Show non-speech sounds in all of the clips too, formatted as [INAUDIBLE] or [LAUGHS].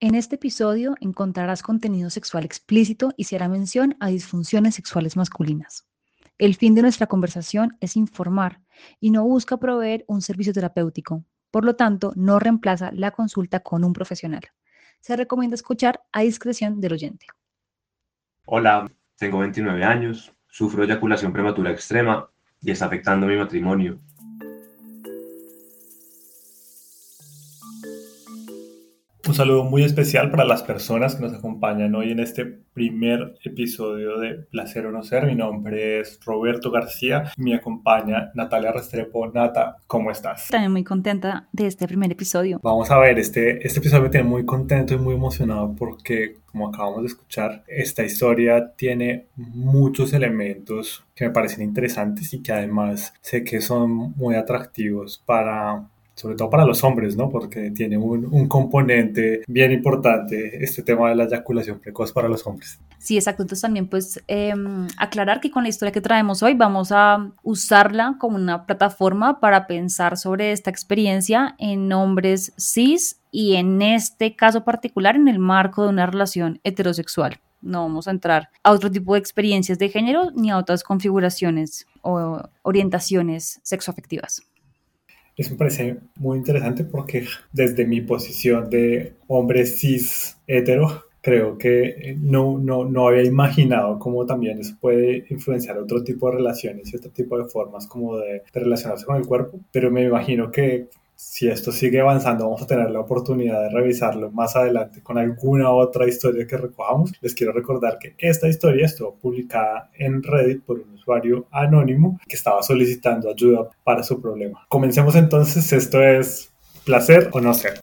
En este episodio encontrarás contenido sexual explícito y se hará mención a disfunciones sexuales masculinas. El fin de nuestra conversación es informar y no busca proveer un servicio terapéutico. Por lo tanto, no reemplaza la consulta con un profesional. Se recomienda escuchar a discreción del oyente. Hola, tengo 29 años, sufro eyaculación prematura extrema y está afectando mi matrimonio. Un saludo muy especial para las personas que nos acompañan hoy en este primer episodio de Placer o No Ser. Mi nombre es Roberto García y me acompaña Natalia Restrepo. Nata, ¿cómo estás? También muy contenta de este primer episodio. Vamos a ver, este, este episodio me tiene muy contento y muy emocionado porque, como acabamos de escuchar, esta historia tiene muchos elementos que me parecen interesantes y que además sé que son muy atractivos para sobre todo para los hombres, ¿no? Porque tiene un, un, componente bien importante este tema de la eyaculación precoz para los hombres. Sí, exacto. Entonces también pues eh, aclarar que con la historia que traemos hoy vamos a usarla como una plataforma para pensar sobre esta experiencia en hombres cis y en este caso particular en el marco de una relación heterosexual. No vamos a entrar a otro tipo de experiencias de género ni a otras configuraciones o orientaciones sexoafectivas. Eso me parece muy interesante porque desde mi posición de hombre cis hetero, creo que no, no, no había imaginado cómo también eso puede influenciar otro tipo de relaciones y otro tipo de formas como de, de relacionarse con el cuerpo, pero me imagino que si esto sigue avanzando, vamos a tener la oportunidad de revisarlo más adelante con alguna otra historia que recojamos. Les quiero recordar que esta historia estuvo publicada en Reddit por un usuario anónimo que estaba solicitando ayuda para su problema. Comencemos entonces, esto es placer o no ser.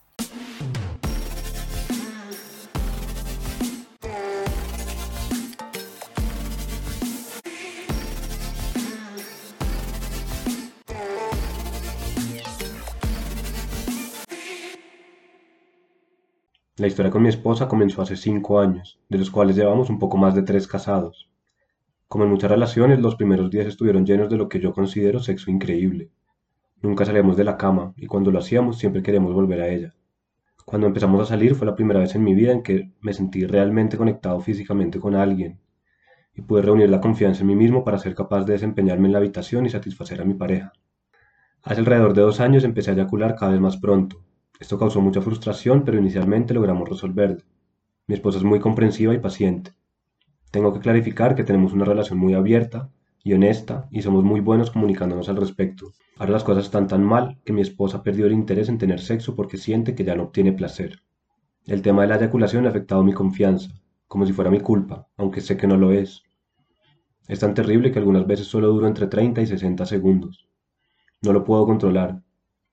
La historia con mi esposa comenzó hace cinco años, de los cuales llevamos un poco más de tres casados. Como en muchas relaciones, los primeros días estuvieron llenos de lo que yo considero sexo increíble. Nunca salíamos de la cama y cuando lo hacíamos siempre queríamos volver a ella. Cuando empezamos a salir fue la primera vez en mi vida en que me sentí realmente conectado físicamente con alguien y pude reunir la confianza en mí mismo para ser capaz de desempeñarme en la habitación y satisfacer a mi pareja. Hace alrededor de dos años empecé a eyacular cada vez más pronto, esto causó mucha frustración, pero inicialmente logramos resolverlo. Mi esposa es muy comprensiva y paciente. Tengo que clarificar que tenemos una relación muy abierta y honesta y somos muy buenos comunicándonos al respecto. Ahora las cosas están tan mal que mi esposa perdió el interés en tener sexo porque siente que ya no obtiene placer. El tema de la eyaculación ha afectado mi confianza, como si fuera mi culpa, aunque sé que no lo es. Es tan terrible que algunas veces solo duro entre 30 y 60 segundos. No lo puedo controlar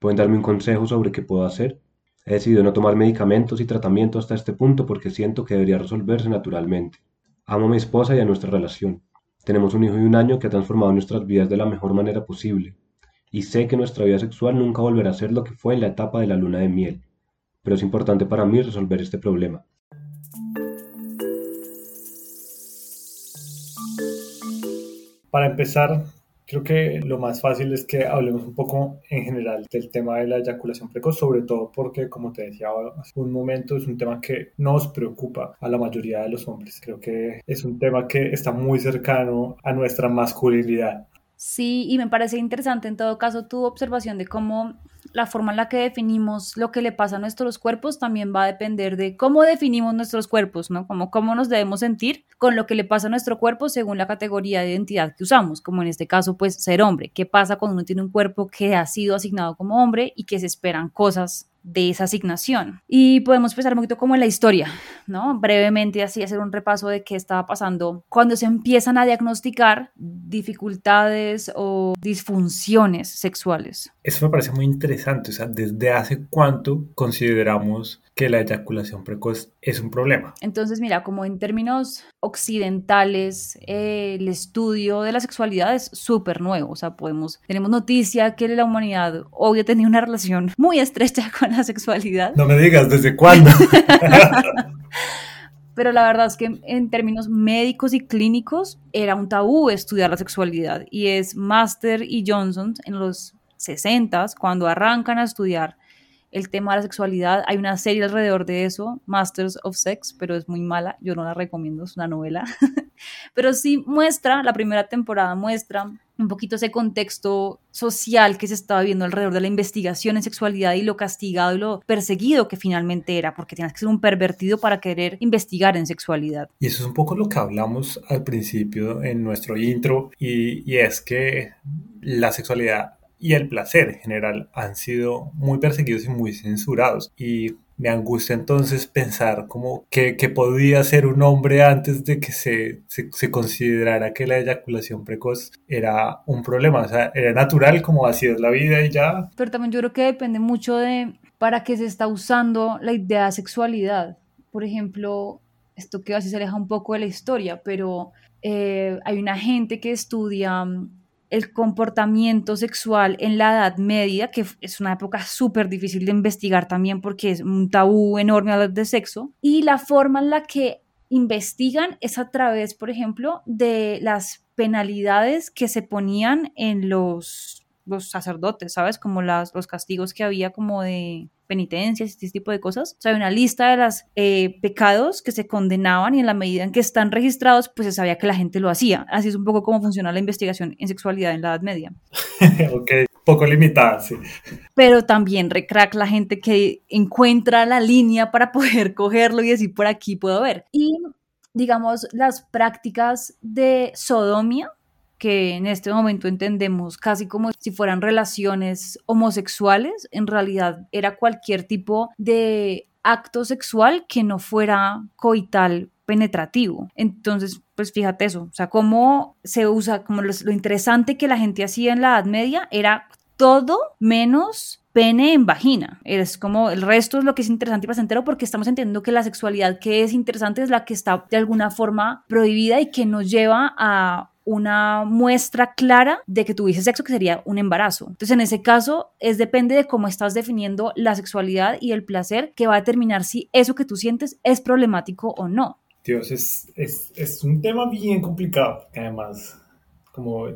¿Pueden darme un consejo sobre qué puedo hacer? He decidido no tomar medicamentos y tratamiento hasta este punto porque siento que debería resolverse naturalmente. Amo a mi esposa y a nuestra relación. Tenemos un hijo y un año que ha transformado nuestras vidas de la mejor manera posible. Y sé que nuestra vida sexual nunca volverá a ser lo que fue en la etapa de la luna de miel. Pero es importante para mí resolver este problema. Para empezar, Creo que lo más fácil es que hablemos un poco en general del tema de la eyaculación precoz, sobre todo porque, como te decía hace un momento, es un tema que nos preocupa a la mayoría de los hombres. Creo que es un tema que está muy cercano a nuestra masculinidad. Sí, y me parece interesante en todo caso tu observación de cómo la forma en la que definimos lo que le pasa a nuestros cuerpos también va a depender de cómo definimos nuestros cuerpos, ¿no? Como cómo nos debemos sentir con lo que le pasa a nuestro cuerpo según la categoría de identidad que usamos, como en este caso, pues ser hombre. ¿Qué pasa cuando uno tiene un cuerpo que ha sido asignado como hombre y que se esperan cosas de esa asignación. Y podemos pensar un poquito como en la historia, ¿no? Brevemente así hacer un repaso de qué estaba pasando cuando se empiezan a diagnosticar dificultades o disfunciones sexuales. Eso me parece muy interesante, o sea, ¿desde hace cuánto consideramos que la eyaculación precoz es un problema. Entonces, mira, como en términos occidentales, eh, el estudio de la sexualidad es súper nuevo. O sea, podemos, tenemos noticia que la humanidad ha tenido una relación muy estrecha [LAUGHS] con la sexualidad. No me digas, ¿desde cuándo? [LAUGHS] Pero la verdad es que en términos médicos y clínicos era un tabú estudiar la sexualidad. Y es Master y Johnson en los 60 cuando arrancan a estudiar el tema de la sexualidad. Hay una serie alrededor de eso, Masters of Sex, pero es muy mala, yo no la recomiendo, es una novela. [LAUGHS] pero sí muestra, la primera temporada muestra un poquito ese contexto social que se estaba viendo alrededor de la investigación en sexualidad y lo castigado y lo perseguido que finalmente era, porque tienes que ser un pervertido para querer investigar en sexualidad. Y eso es un poco lo que hablamos al principio en nuestro intro, y, y es que la sexualidad y el placer en general han sido muy perseguidos y muy censurados. Y me angustia entonces pensar como que, que podía ser un hombre antes de que se, se, considerara que la eyaculación precoz era un problema, o sea, era natural como así es la vida y ya. Pero también yo creo que depende mucho de para qué se está usando la idea de sexualidad. Por ejemplo, esto que así se aleja un poco de la historia, pero eh, hay una gente que estudia el comportamiento sexual en la Edad Media, que es una época súper difícil de investigar también porque es un tabú enorme hablar de sexo, y la forma en la que investigan es a través, por ejemplo, de las penalidades que se ponían en los los sacerdotes, ¿sabes? Como las, los castigos que había como de penitencias y este tipo de cosas. O sea, hay una lista de los eh, pecados que se condenaban y en la medida en que están registrados, pues se sabía que la gente lo hacía. Así es un poco como funciona la investigación en sexualidad en la Edad Media. [LAUGHS] ok, poco limitada, sí. Pero también recrack la gente que encuentra la línea para poder [LAUGHS] cogerlo y decir por aquí puedo ver. Y digamos, las prácticas de sodomía, que en este momento entendemos casi como si fueran relaciones homosexuales, en realidad era cualquier tipo de acto sexual que no fuera coital penetrativo. Entonces, pues fíjate eso, o sea, cómo se usa, como lo, interesante que la gente hacía en la Edad Media era todo menos pene en vagina. Es como el resto es lo que es interesante y placentero porque estamos entendiendo que la sexualidad que es interesante es la que está de alguna forma prohibida y que nos lleva a una muestra clara de que tuviste sexo, que sería un embarazo. Entonces, en ese caso, es depende de cómo estás definiendo la sexualidad y el placer que va a determinar si eso que tú sientes es problemático o no. Dios, es, es, es un tema bien complicado, además, como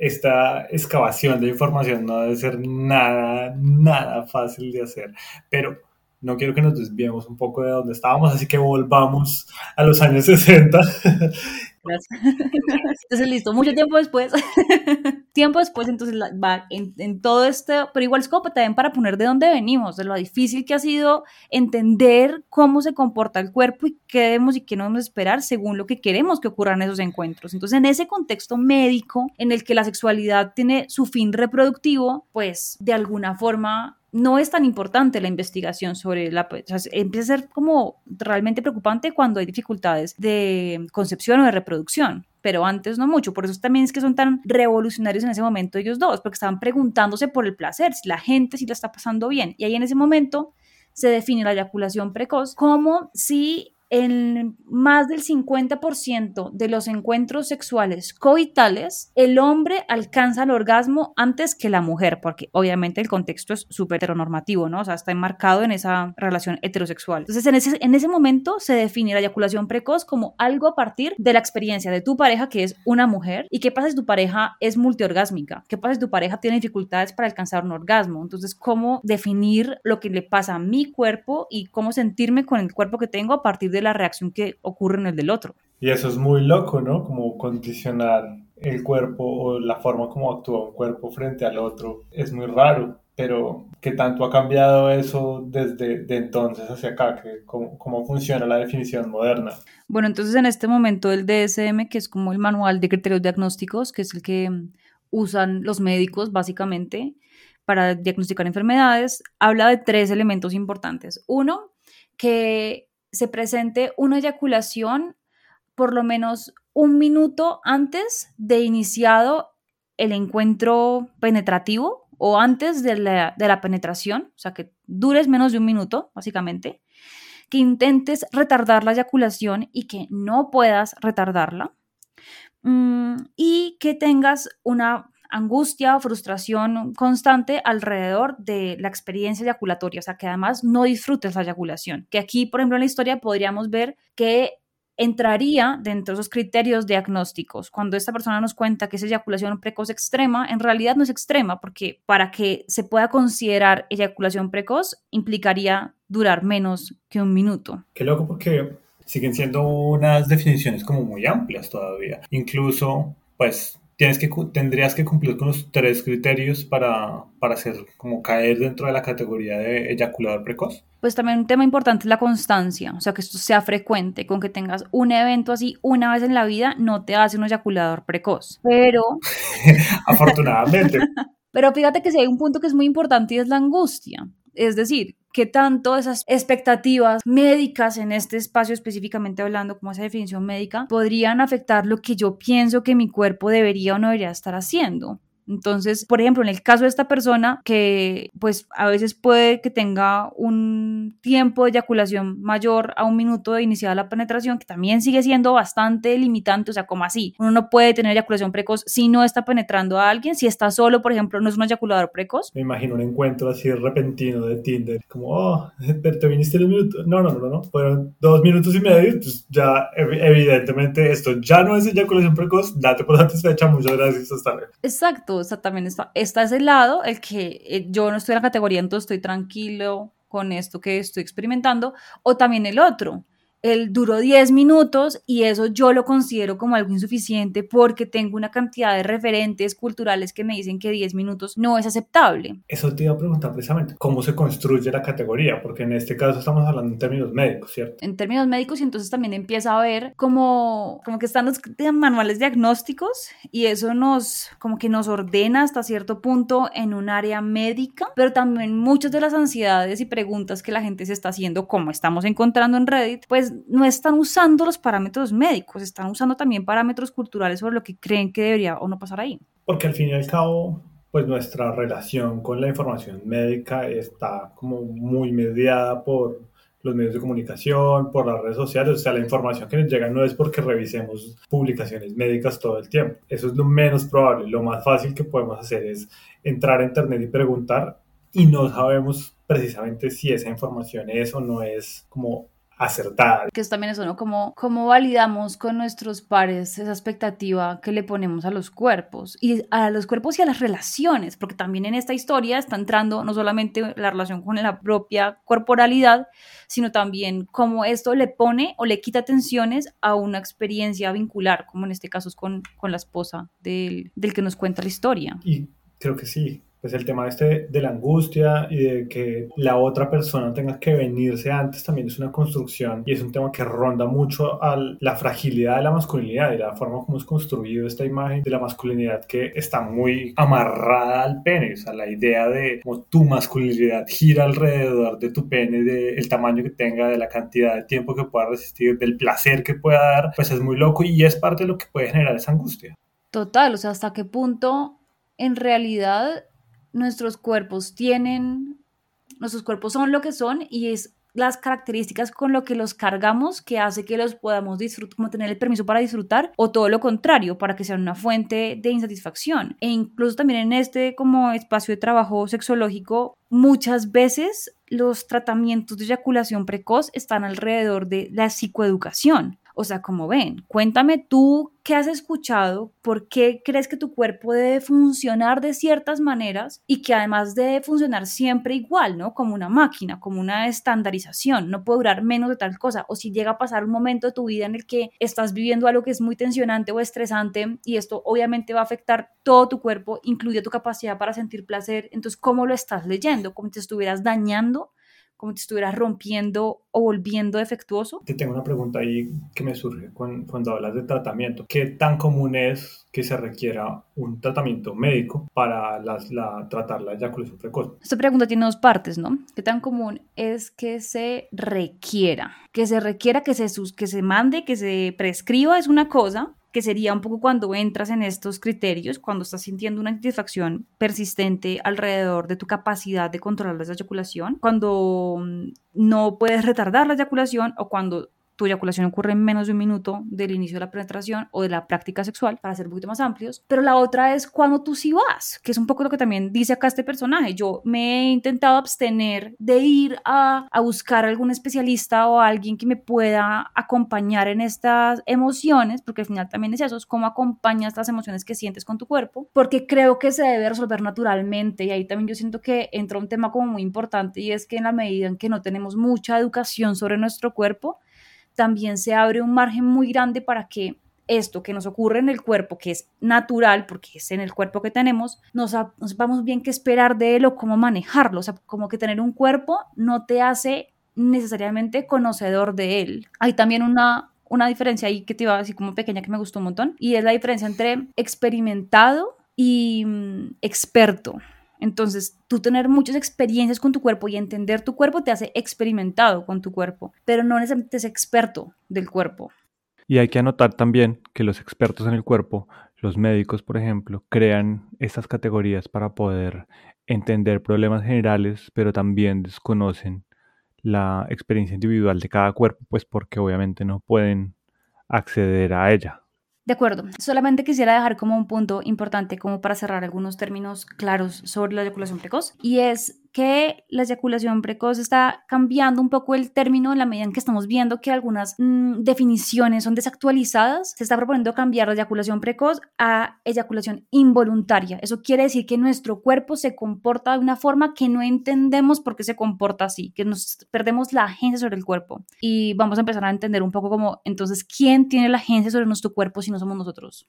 esta excavación de información no debe ser nada, nada fácil de hacer, pero no quiero que nos desviemos un poco de donde estábamos, así que volvamos a los años 60 [LAUGHS] [LAUGHS] Entonces, listo, mucho tiempo después, [LAUGHS] tiempo después, entonces va en, todo esto, pero igual es como también para poner de dónde venimos, de lo difícil que ha sido entender cómo se comporta el cuerpo y qué debemos y qué no debemos esperar según lo que queremos que ocurran esos encuentros. Entonces, en ese contexto médico en el que la sexualidad tiene su fin reproductivo, pues de alguna forma no es tan importante la investigación sobre la... O sea, empieza a ser como realmente preocupante cuando hay dificultades de concepción o de reproducción, pero antes no mucho. Por eso también es que son tan revolucionarios en ese momento ellos dos, porque estaban preguntándose por el placer, si la gente sí la está pasando bien. Y ahí en ese momento se define la eyaculación precoz como si en más del 50% de los encuentros sexuales coitales, el hombre alcanza el orgasmo antes que la mujer, porque obviamente el contexto es súper heteronormativo, ¿no? O sea, está enmarcado en esa relación heterosexual. Entonces, en ese, en ese momento se define la eyaculación precoz como algo a partir de la experiencia de tu pareja, que es una mujer, y qué pasa si tu pareja es multiorgásmica, qué pasa si tu pareja tiene dificultades para alcanzar un orgasmo. Entonces, cómo definir lo que le pasa a mi cuerpo y cómo sentirme con el cuerpo que tengo a partir de la reacción que ocurre en el del otro. Y eso es muy loco, ¿no? Como condicionar el cuerpo o la forma como actúa un cuerpo frente al otro. Es muy raro, pero ¿qué tanto ha cambiado eso desde de entonces hacia acá? cómo, ¿Cómo funciona la definición moderna? Bueno, entonces en este momento el DSM, que es como el manual de criterios diagnósticos, que es el que usan los médicos básicamente para diagnosticar enfermedades, habla de tres elementos importantes. Uno, que se presente una eyaculación por lo menos un minuto antes de iniciado el encuentro penetrativo o antes de la, de la, penetración, o sea, que dures menos de un minuto, básicamente, que intentes retardar la eyaculación y que no puedas retardarla, mm, y que tengas una angustia o frustración constante alrededor de la experiencia eyaculatoria, o sea, que además no disfrutes la eyaculación. Que aquí, por ejemplo, en la historia podríamos ver que entraría dentro de esos criterios diagnósticos. Cuando esta persona nos cuenta que esa eyaculación precoz extrema, en realidad no es extrema, porque para que se pueda considerar eyaculación precoz implicaría durar menos que un minuto. Qué loco porque siguen siendo unas definiciones como muy amplias todavía. Incluso, pues tienes que, tendrías que cumplir con los tres criterios para, para hacer como caer dentro de la categoría de eyaculador precoz. Pues también un tema importante es la constancia, o sea, que esto sea frecuente, con que tengas un evento así una vez en la vida, no te hace un eyaculador precoz. Pero... [LAUGHS] Afortunadamente. [LAUGHS] Pero fíjate que si hay un punto que es muy importante y es la angustia. Es decir, qué tanto esas expectativas médicas en este espacio específicamente hablando como esa definición médica podrían afectar lo que yo pienso que mi cuerpo debería o no debería estar haciendo. Entonces, por ejemplo, en el caso de esta persona que pues a veces puede que tenga un tiempo de eyaculación mayor a un minuto de iniciada la penetración, que también sigue siendo bastante limitante, o sea, como así, uno no puede tener eyaculación precoz si no está penetrando a alguien, si está solo, por ejemplo, no es un eyaculador precoz. Me imagino un encuentro así repentino de Tinder, como, oh, pero te viniste en un minuto. No, no, no, no, fueron dos minutos y medio, pues ya evidentemente esto ya no es eyaculación precoz, date por satisfecha, muchas gracias, hasta luego. Exacto, o sea, también está, está ese lado, el que eh, yo no estoy en la categoría, entonces estoy tranquilo con esto que estoy experimentando, o también el otro, él duró 10 minutos y eso yo lo considero como algo insuficiente porque tengo una cantidad de referentes culturales que me dicen que 10 minutos no es aceptable. Eso te iba a preguntar precisamente, ¿cómo se construye la categoría? Porque en este caso estamos hablando en términos médicos, ¿cierto? En términos médicos y entonces también empieza a ver como, como que están los manuales diagnósticos y eso nos, como que nos ordena hasta cierto punto en un área médica, pero también muchas de las ansiedades y preguntas que la gente se está haciendo, como estamos encontrando en Reddit, pues no están usando los parámetros médicos, están usando también parámetros culturales sobre lo que creen que debería o no pasar ahí. Porque al fin y al cabo, pues nuestra relación con la información médica está como muy mediada por los medios de comunicación, por las redes sociales, o sea, la información que nos llega no es porque revisemos publicaciones médicas todo el tiempo. Eso es lo menos probable. Lo más fácil que podemos hacer es entrar a internet y preguntar y no sabemos precisamente si esa información es o no es como acertada. Que es también eso, ¿no? Como, cómo validamos con nuestros pares esa expectativa que le ponemos a los cuerpos y a los cuerpos y a las relaciones, porque también en esta historia está entrando no solamente la relación con la propia corporalidad, sino también cómo esto le pone o le quita tensiones a una experiencia vincular, como en este caso es con, con la esposa del, del que nos cuenta la historia. Y creo que sí, pues el tema este de la angustia y de que la otra persona tenga que venirse antes también es una construcción y es un tema que ronda mucho a la fragilidad de la masculinidad y la forma como es construido esta imagen de la masculinidad que está muy amarrada al pene, o sea, la idea de cómo tu masculinidad gira alrededor de tu pene, del tamaño que tenga, de la cantidad de tiempo que pueda resistir, del placer que pueda dar, pues es muy loco y es parte de lo que puede generar esa angustia. Total, o sea, hasta qué punto en realidad nuestros cuerpos tienen, nuestros cuerpos son lo que son y es las características con lo que los cargamos que hace que los podamos disfrutar, como tener el permiso para disfrutar, o todo lo contrario, para que sean una fuente de insatisfacción. E incluso también en este como espacio de trabajo sexológico, muchas veces los tratamientos de eyaculación precoz están alrededor de la psicoeducación. O sea, como ven, cuéntame tú qué has escuchado, por qué crees que tu cuerpo debe funcionar de ciertas maneras y que además debe funcionar siempre igual, ¿no? Como una máquina, como una estandarización, no puede durar menos de tal cosa. O si llega a pasar un momento de tu vida en el que estás viviendo algo que es muy tensionante o estresante y esto obviamente va a afectar todo tu cuerpo, incluye tu capacidad para sentir placer, entonces, ¿cómo lo estás leyendo? Como si te estuvieras dañando como si estuvieras rompiendo o volviendo defectuooso? Te tengo una pregunta ahí que me surge cuando hablas de tratamiento. ¿Qué tan común es que se requiera un tratamiento médico para la, tratar la eyaculación precoz? Esta pregunta tiene dos partes, ¿no? ¿Qué tan común es que se requiera? Que se requiera, que se, que se mande, que se prescriba es una cosa, que sería un poco cuando entras en estos criterios, cuando estás sintiendo una insatisfacción persistente alrededor de tu capacidad de controlar la eyaculación, cuando mm, no puedes retardar la eyaculación o cuando tu eyaculación ocurre en menos de un minuto del inicio de la penetración o de la práctica sexual, para ser un poquito más amplios. Pero la otra es cuando tú sí vas, que es un poco lo que también dice acá este personaje. Yo me he intentado abstener de ir a, a buscar algún especialista o alguien que me pueda acompañar en estas emociones, porque al final también es eso, es cómo acompañas las emociones que sientes con tu cuerpo, porque creo que se debe resolver naturalmente y ahí también yo siento que entra un tema como muy importante y es que en la medida en que no tenemos mucha educación sobre nuestro cuerpo, también se abre un margen muy grande para que esto que nos ocurre en el cuerpo, que es natural, porque es en el cuerpo que tenemos, nos, nos bien qué esperar de él o cómo manejarlo. O sea, como que tener un cuerpo no te hace necesariamente conocedor de él. Hay también una, una diferencia ahí que te iba a decir como pequeña que me gustó un montón, y es la diferencia entre experimentado y mm, experto. Entonces, tú tener muchas experiencias con tu cuerpo y entender tu cuerpo te hace experimentado con tu cuerpo, pero no necesariamente es experto del cuerpo. Y hay que anotar también que los expertos en el cuerpo, los médicos, por ejemplo, crean estas categorías para poder entender problemas generales, pero también desconocen la experiencia individual de cada cuerpo, pues porque obviamente no pueden acceder a ella. De acuerdo, solamente quisiera dejar como un punto importante como para cerrar algunos términos claros sobre la eyaculación precoz y es que la eyaculación precoz está cambiando un poco el término en la medida en que estamos viendo que algunas mm, definiciones son desactualizadas. Se está proponiendo cambiar la eyaculación precoz a eyaculación involuntaria. Eso quiere decir que nuestro cuerpo se comporta de una forma que no entendemos por qué se comporta así, que nos perdemos la agencia sobre el cuerpo. Y vamos a empezar a entender un poco como, entonces, ¿quién tiene la agencia sobre nuestro cuerpo si no somos nosotros?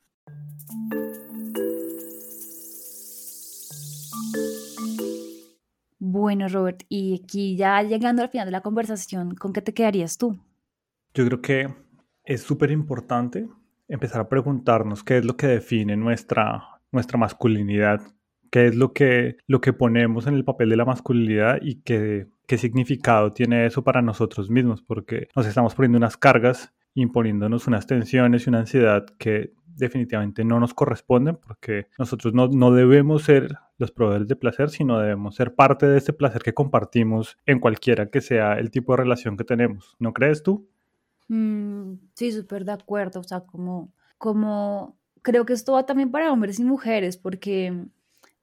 Bueno, Robert, y aquí ya llegando al final de la conversación, ¿con qué te quedarías tú? Yo creo que es súper importante empezar a preguntarnos qué es lo que define nuestra, nuestra masculinidad, qué es lo que, lo que ponemos en el papel de la masculinidad y qué, qué significado tiene eso para nosotros mismos, porque nos estamos poniendo unas cargas, imponiéndonos unas tensiones y una ansiedad que definitivamente no nos corresponden porque nosotros no, no debemos ser los proveedores de placer, sino debemos ser parte de ese placer que compartimos en cualquiera que sea el tipo de relación que tenemos. ¿No crees tú? Mm, sí, súper de acuerdo. O sea, como, como creo que esto va también para hombres y mujeres, porque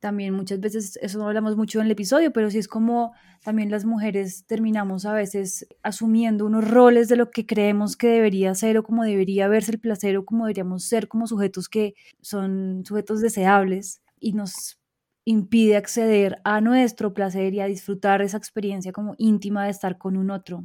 también muchas veces, eso no hablamos mucho en el episodio, pero sí es como también las mujeres terminamos a veces asumiendo unos roles de lo que creemos que debería ser o como debería verse el placer o como deberíamos ser como sujetos que son sujetos deseables y nos impide acceder a nuestro placer y a disfrutar esa experiencia como íntima de estar con un otro.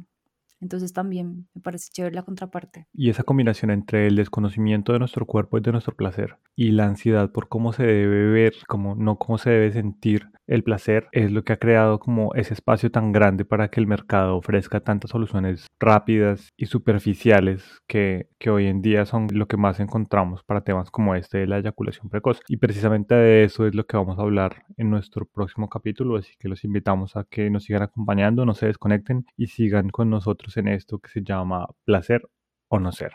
Entonces también me parece chévere la contraparte. Y esa combinación entre el desconocimiento de nuestro cuerpo y de nuestro placer y la ansiedad por cómo se debe ver, como no cómo se debe sentir el placer, es lo que ha creado como ese espacio tan grande para que el mercado ofrezca tantas soluciones rápidas y superficiales que, que hoy en día son lo que más encontramos para temas como este de la eyaculación precoz. Y precisamente de eso es lo que vamos a hablar en nuestro próximo capítulo, así que los invitamos a que nos sigan acompañando, no se desconecten y sigan con nosotros en esto que se llama placer o no ser.